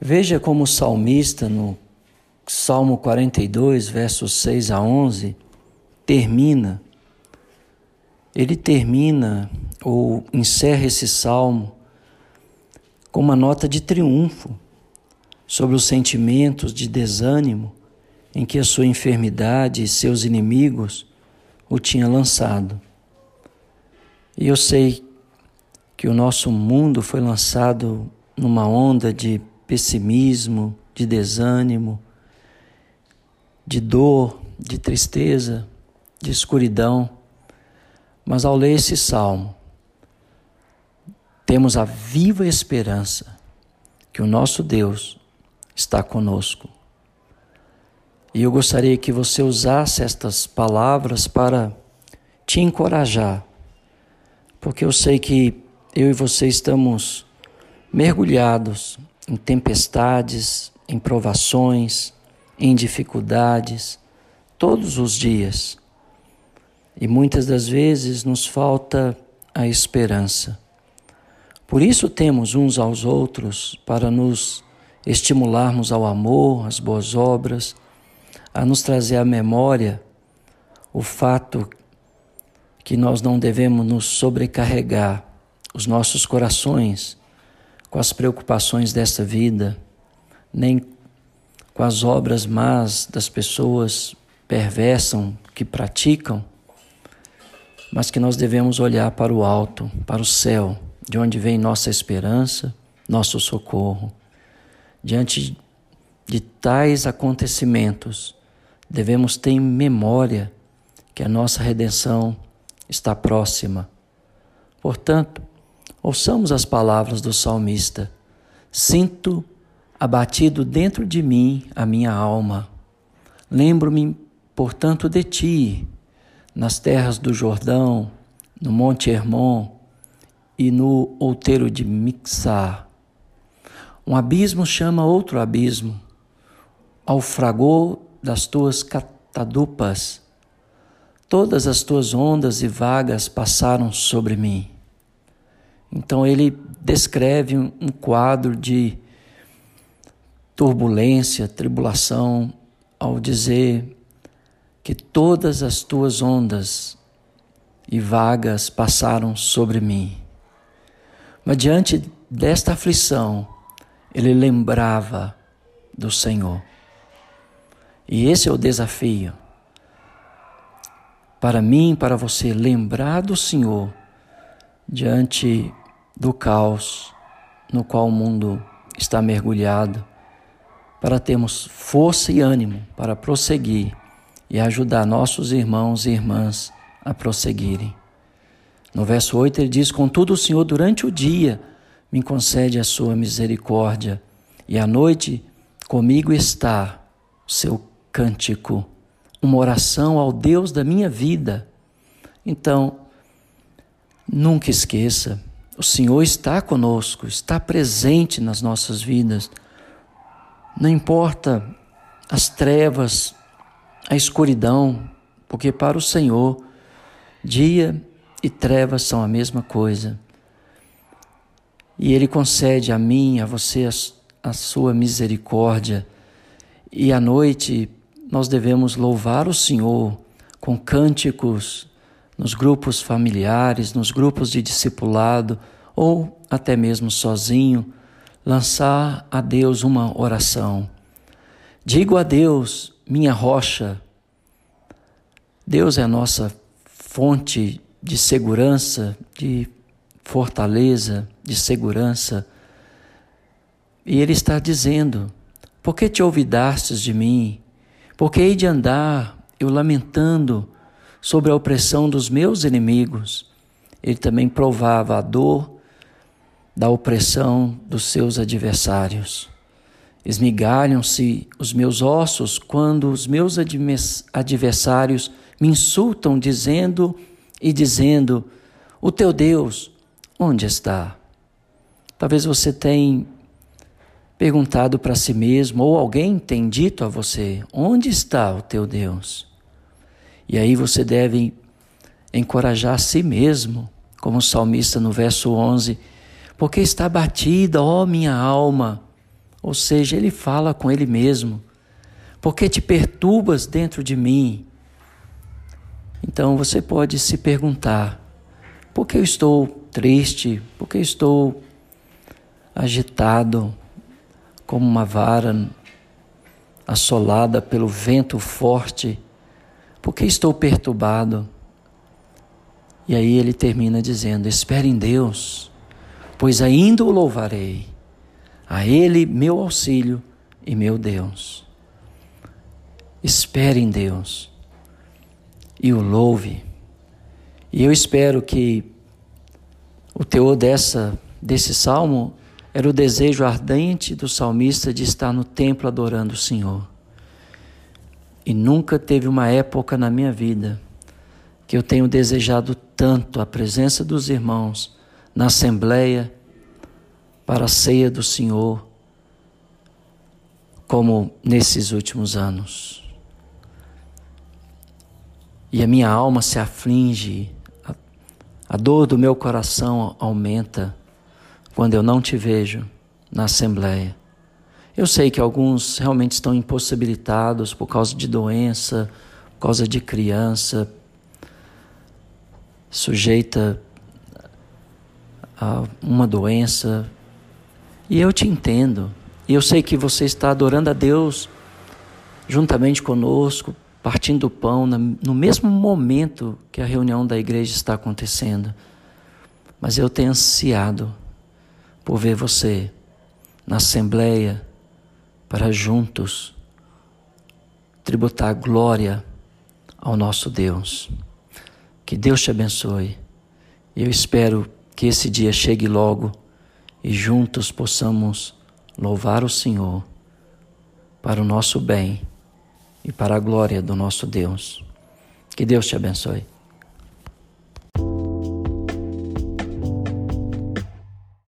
Veja como o salmista, no Salmo 42, versos 6 a 11, termina. Ele termina ou encerra esse salmo com uma nota de triunfo sobre os sentimentos de desânimo em que a sua enfermidade e seus inimigos o tinham lançado. E eu sei que o nosso mundo foi lançado numa onda de pessimismo, de desânimo, de dor, de tristeza, de escuridão. Mas ao ler esse salmo, temos a viva esperança que o nosso Deus está conosco. E eu gostaria que você usasse estas palavras para te encorajar, porque eu sei que eu e você estamos mergulhados em tempestades, em provações, em dificuldades, todos os dias. E muitas das vezes nos falta a esperança. Por isso temos uns aos outros para nos estimularmos ao amor, às boas obras, a nos trazer à memória o fato que nós não devemos nos sobrecarregar os nossos corações com as preocupações dessa vida, nem com as obras más das pessoas perversam que praticam, mas que nós devemos olhar para o alto, para o céu, de onde vem nossa esperança, nosso socorro. Diante de tais acontecimentos, devemos ter em memória que a nossa redenção está próxima. Portanto, Ouçamos as palavras do salmista: Sinto abatido dentro de mim a minha alma. Lembro-me, portanto, de ti, nas terras do Jordão, no Monte Hermon e no outeiro de Mixar. Um abismo chama outro abismo, ao fragor das tuas catadupas. Todas as tuas ondas e vagas passaram sobre mim. Então ele descreve um quadro de turbulência, tribulação, ao dizer que todas as tuas ondas e vagas passaram sobre mim. Mas diante desta aflição, ele lembrava do Senhor. E esse é o desafio. Para mim, para você, lembrar do Senhor diante do caos no qual o mundo está mergulhado, para termos força e ânimo para prosseguir e ajudar nossos irmãos e irmãs a prosseguirem. No verso 8 ele diz: Contudo, o Senhor, durante o dia, me concede a sua misericórdia, e à noite comigo está o seu cântico, uma oração ao Deus da minha vida. Então, nunca esqueça o Senhor está conosco, está presente nas nossas vidas. Não importa as trevas, a escuridão, porque para o Senhor, dia e trevas são a mesma coisa. E Ele concede a mim, a você, a, sua misericórdia. E à noite nós devemos louvar o Senhor com cânticos nos grupos familiares, nos grupos de discipulado ou até mesmo sozinho, lançar a Deus uma oração. Digo a Deus, minha rocha. Deus é a nossa fonte de segurança, de fortaleza, de segurança. E Ele está dizendo: Por que te olvidastes de mim? Por que hei de andar eu lamentando? Sobre a opressão dos meus inimigos. Ele também provava a dor da opressão dos seus adversários. Esmigalham-se os meus ossos quando os meus adversários me insultam, dizendo e dizendo: O teu Deus, onde está? Talvez você tenha perguntado para si mesmo, ou alguém tem dito a você: Onde está o teu Deus? E aí você deve encorajar a si mesmo, como o salmista no verso 11, porque está batida, ó minha alma, Ou seja, ele fala com ele mesmo. Por que te perturbas dentro de mim? Então você pode se perguntar: por que eu estou triste? Por que eu estou agitado como uma vara assolada pelo vento forte? Por que estou perturbado? E aí ele termina dizendo: Espere em Deus, pois ainda o louvarei, a Ele meu auxílio e meu Deus. Espere em Deus e o louve. E eu espero que o teor dessa, desse salmo era o desejo ardente do salmista de estar no templo adorando o Senhor. E nunca teve uma época na minha vida que eu tenho desejado tanto a presença dos irmãos na assembleia para a ceia do Senhor como nesses últimos anos. E a minha alma se aflige, a, a dor do meu coração aumenta quando eu não te vejo na assembleia. Eu sei que alguns realmente estão impossibilitados por causa de doença, por causa de criança, sujeita a uma doença. E eu te entendo. E eu sei que você está adorando a Deus juntamente conosco, partindo do pão, no mesmo momento que a reunião da igreja está acontecendo. Mas eu tenho ansiado por ver você na assembleia para juntos tributar glória ao nosso Deus. Que Deus te abençoe. Eu espero que esse dia chegue logo e juntos possamos louvar o Senhor para o nosso bem e para a glória do nosso Deus. Que Deus te abençoe.